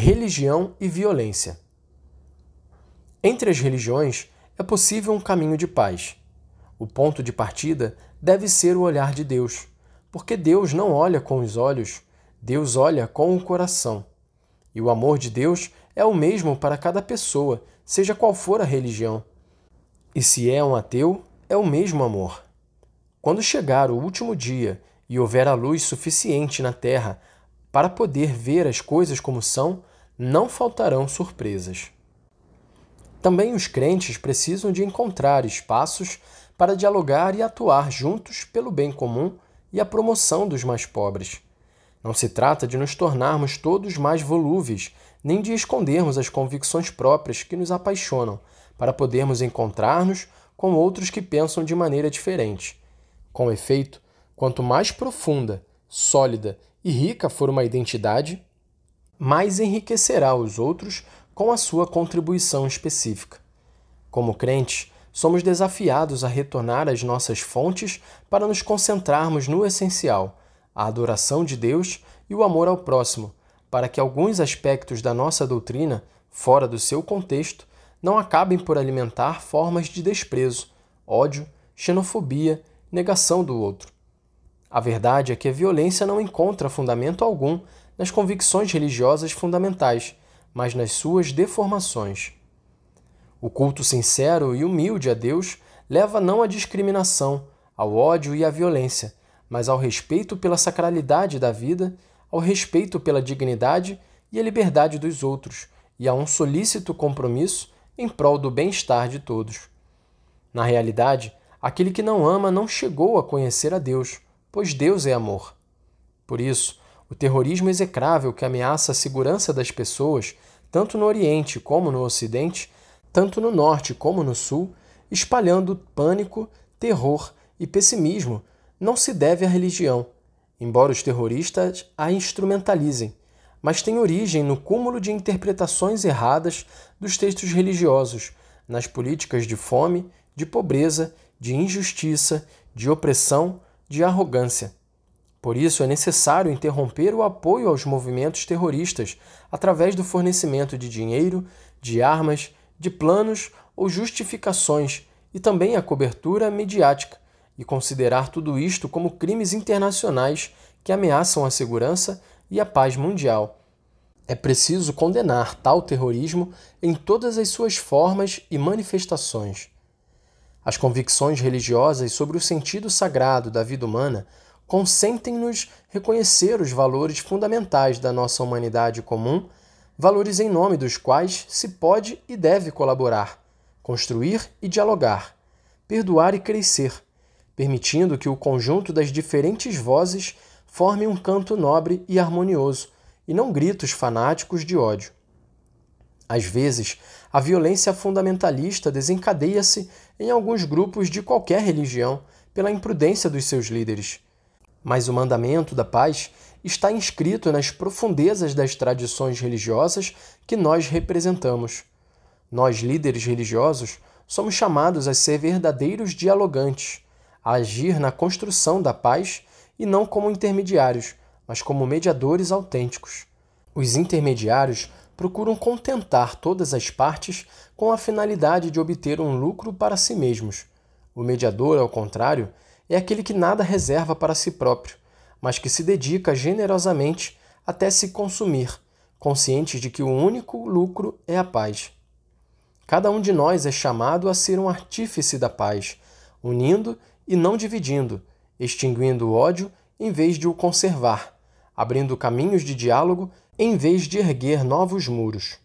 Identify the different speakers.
Speaker 1: Religião e violência. Entre as religiões é possível um caminho de paz. O ponto de partida deve ser o olhar de Deus, porque Deus não olha com os olhos, Deus olha com o coração. E o amor de Deus é o mesmo para cada pessoa, seja qual for a religião. E se é um ateu, é o mesmo amor. Quando chegar o último dia e houver a luz suficiente na terra para poder ver as coisas como são, não faltarão surpresas. Também os crentes precisam de encontrar espaços para dialogar e atuar juntos pelo bem comum e a promoção dos mais pobres. Não se trata de nos tornarmos todos mais volúveis, nem de escondermos as convicções próprias que nos apaixonam, para podermos encontrar-nos com outros que pensam de maneira diferente. Com efeito, quanto mais profunda, sólida e rica for uma identidade, mais enriquecerá os outros com a sua contribuição específica. Como crentes, somos desafiados a retornar às nossas fontes para nos concentrarmos no essencial, a adoração de Deus e o amor ao próximo, para que alguns aspectos da nossa doutrina, fora do seu contexto, não acabem por alimentar formas de desprezo, ódio, xenofobia, negação do outro. A verdade é que a violência não encontra fundamento algum nas convicções religiosas fundamentais, mas nas suas deformações. O culto sincero e humilde a Deus leva não à discriminação, ao ódio e à violência, mas ao respeito pela sacralidade da vida, ao respeito pela dignidade e a liberdade dos outros, e a um solícito compromisso em prol do bem-estar de todos. Na realidade, aquele que não ama não chegou a conhecer a Deus, pois Deus é amor. Por isso, o terrorismo execrável que ameaça a segurança das pessoas, tanto no Oriente como no Ocidente, tanto no Norte como no Sul, espalhando pânico, terror e pessimismo, não se deve à religião, embora os terroristas a instrumentalizem, mas tem origem no cúmulo de interpretações erradas dos textos religiosos, nas políticas de fome, de pobreza, de injustiça, de opressão, de arrogância. Por isso, é necessário interromper o apoio aos movimentos terroristas através do fornecimento de dinheiro, de armas, de planos ou justificações e também a cobertura mediática, e considerar tudo isto como crimes internacionais que ameaçam a segurança e a paz mundial. É preciso condenar tal terrorismo em todas as suas formas e manifestações. As convicções religiosas sobre o sentido sagrado da vida humana consentem-nos reconhecer os valores fundamentais da nossa humanidade comum, valores em nome dos quais se pode e deve colaborar, construir e dialogar, perdoar e crescer, permitindo que o conjunto das diferentes vozes forme um canto nobre e harmonioso, e não gritos fanáticos de ódio. Às vezes, a violência fundamentalista desencadeia-se em alguns grupos de qualquer religião pela imprudência dos seus líderes mas o mandamento da paz está inscrito nas profundezas das tradições religiosas que nós representamos. Nós, líderes religiosos, somos chamados a ser verdadeiros dialogantes, a agir na construção da paz e não como intermediários, mas como mediadores autênticos. Os intermediários procuram contentar todas as partes com a finalidade de obter um lucro para si mesmos. O mediador, ao contrário, é aquele que nada reserva para si próprio, mas que se dedica generosamente até se consumir, consciente de que o único lucro é a paz. Cada um de nós é chamado a ser um artífice da paz, unindo e não dividindo, extinguindo o ódio em vez de o conservar, abrindo caminhos de diálogo em vez de erguer novos muros.